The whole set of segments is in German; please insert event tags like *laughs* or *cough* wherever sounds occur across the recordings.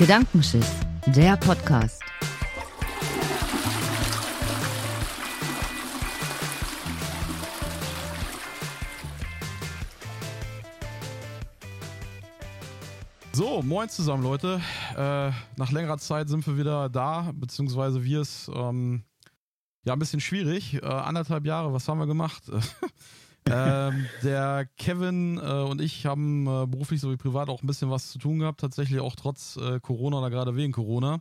Gedankenschiss, der Podcast. So, moin zusammen, Leute. Äh, nach längerer Zeit sind wir wieder da, beziehungsweise wir es ähm, ja ein bisschen schwierig. Äh, anderthalb Jahre, was haben wir gemacht? *laughs* ähm, der Kevin äh, und ich haben äh, beruflich sowie privat auch ein bisschen was zu tun gehabt, tatsächlich auch trotz äh, Corona oder gerade wegen Corona.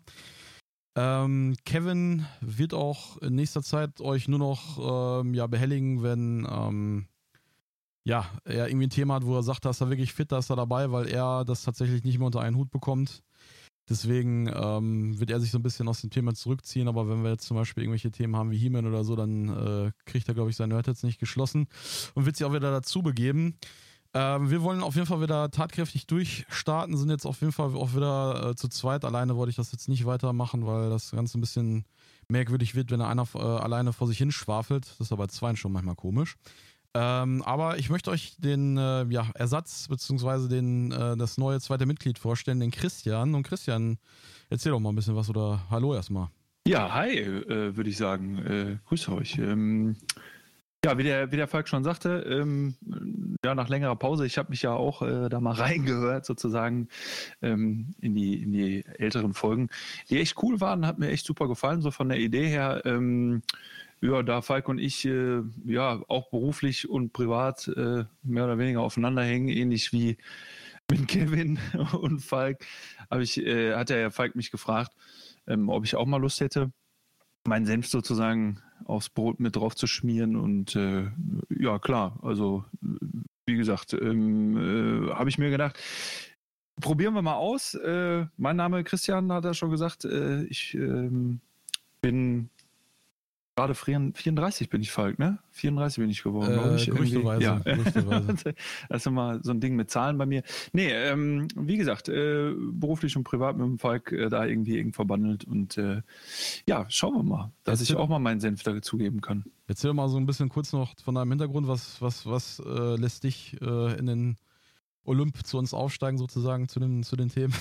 Ähm, Kevin wird auch in nächster Zeit euch nur noch ähm, ja, behelligen, wenn ähm, ja, er irgendwie ein Thema hat, wo er sagt, dass er wirklich fit, da ist er dabei, weil er das tatsächlich nicht mehr unter einen Hut bekommt. Deswegen ähm, wird er sich so ein bisschen aus dem Thema zurückziehen, aber wenn wir jetzt zum Beispiel irgendwelche Themen haben wie He-Man oder so, dann äh, kriegt er, glaube ich, sein Nerd jetzt nicht geschlossen und wird sich auch wieder dazu begeben. Ähm, wir wollen auf jeden Fall wieder tatkräftig durchstarten, sind jetzt auf jeden Fall auch wieder äh, zu zweit. Alleine wollte ich das jetzt nicht weitermachen, weil das Ganze ein bisschen merkwürdig wird, wenn einer äh, alleine vor sich hin schwafelt. Das ist aber zweien schon manchmal komisch. Ähm, aber ich möchte euch den äh, ja, Ersatz den, äh, das neue zweite Mitglied vorstellen, den Christian. Und Christian, erzähl doch mal ein bisschen was oder hallo erstmal. Ja, hi, äh, würde ich sagen. Äh, grüße euch. Ähm, ja, wie der, wie der Falk schon sagte, ähm, ja, nach längerer Pause, ich habe mich ja auch äh, da mal *laughs* reingehört, sozusagen, ähm, in, die, in die älteren Folgen, die echt cool waren, hat mir echt super gefallen, so von der Idee her. Ja, da Falk und ich äh, ja auch beruflich und privat äh, mehr oder weniger aufeinander hängen, ähnlich wie mit Kevin *laughs* und Falk, habe ich, äh, hat der Falk mich gefragt, ähm, ob ich auch mal Lust hätte, meinen Senf sozusagen aufs Brot mit drauf zu schmieren. Und äh, ja, klar, also wie gesagt, ähm, äh, habe ich mir gedacht, probieren wir mal aus. Äh, mein Name Christian hat er schon gesagt. Äh, ich ähm, bin gerade 34 bin ich Falk, ne? 34 bin ich geworden, glaube ich. Gerüchteweise. Ja. Gerüchteweise. *laughs* das ist immer so ein Ding mit Zahlen bei mir. Nee, ähm, wie gesagt, äh, beruflich und privat mit dem Falk äh, da irgendwie eng verbandelt und äh, ja, schauen wir mal, dass Erzähl. ich auch mal meinen Senf dazugeben kann. Erzähl mal so ein bisschen kurz noch von deinem Hintergrund, was, was, was äh, lässt dich äh, in den Olymp zu uns aufsteigen, sozusagen, zu den, zu den Themen?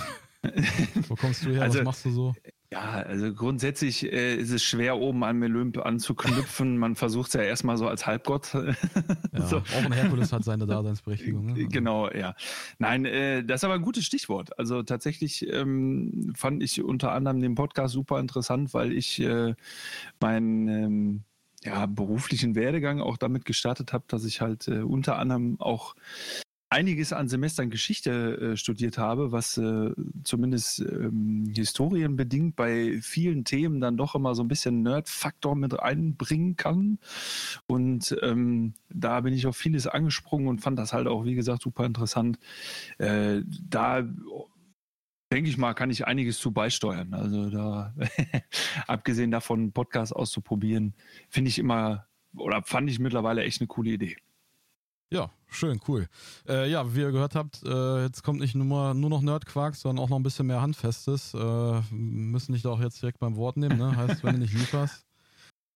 *laughs* Wo kommst du her? Also, was machst du so? Ja, also grundsätzlich äh, ist es schwer, oben an Olymp anzuknüpfen. Man versucht es ja erstmal so als Halbgott. *laughs* ja, so. Auch ein Herkules hat seine Daseinsberechtigung. Ne? Also. Genau, ja. Nein, äh, das ist aber ein gutes Stichwort. Also tatsächlich ähm, fand ich unter anderem den Podcast super interessant, weil ich äh, meinen ähm, ja, beruflichen Werdegang auch damit gestartet habe, dass ich halt äh, unter anderem auch einiges an Semestern Geschichte äh, studiert habe, was äh, zumindest ähm, historienbedingt bei vielen Themen dann doch immer so ein bisschen Nerd-Faktor mit einbringen kann. Und ähm, da bin ich auf vieles angesprungen und fand das halt auch, wie gesagt, super interessant. Äh, da denke ich mal, kann ich einiges zu beisteuern. Also da, *laughs* abgesehen davon, Podcast auszuprobieren, finde ich immer oder fand ich mittlerweile echt eine coole Idee. Ja, schön, cool. Äh, ja, wie ihr gehört habt, äh, jetzt kommt nicht nur, nur noch Nerdquark, sondern auch noch ein bisschen mehr Handfestes. Äh, müssen dich da auch jetzt direkt beim Wort nehmen, ne? Heißt, wenn du nicht lieferst,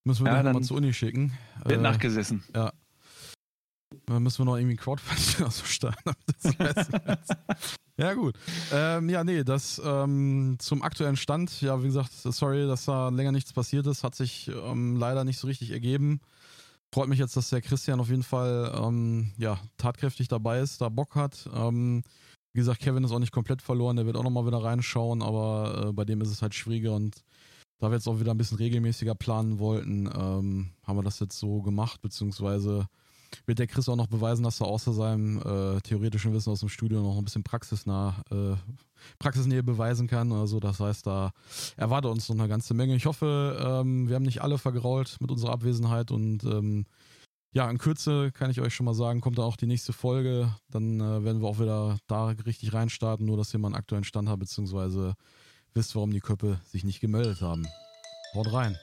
müssen wir ja, dich nochmal zur Uni schicken. Wird äh, nachgesessen. Ja. Dann müssen wir noch irgendwie Crowdfunding *laughs* so starten. ja, gut. Ähm, ja, nee, das ähm, zum aktuellen Stand. Ja, wie gesagt, sorry, dass da länger nichts passiert ist. Hat sich ähm, leider nicht so richtig ergeben. Freut mich jetzt, dass der Christian auf jeden Fall ähm, ja, tatkräftig dabei ist, da Bock hat. Ähm, wie gesagt, Kevin ist auch nicht komplett verloren, der wird auch nochmal wieder reinschauen, aber äh, bei dem ist es halt schwieriger und da wir jetzt auch wieder ein bisschen regelmäßiger planen wollten, ähm, haben wir das jetzt so gemacht, beziehungsweise wird der Chris auch noch beweisen, dass er außer seinem äh, theoretischen Wissen aus dem Studio noch ein bisschen praxisnah, äh, Praxisnähe beweisen kann. Also das heißt, da erwartet uns noch eine ganze Menge. Ich hoffe, ähm, wir haben nicht alle vergrault mit unserer Abwesenheit und ähm, ja, in Kürze kann ich euch schon mal sagen, kommt da auch die nächste Folge. Dann äh, werden wir auch wieder da richtig reinstarten, nur dass ihr mal einen aktuellen Stand habt, beziehungsweise wisst, warum die Köpfe sich nicht gemeldet haben. Haut rein.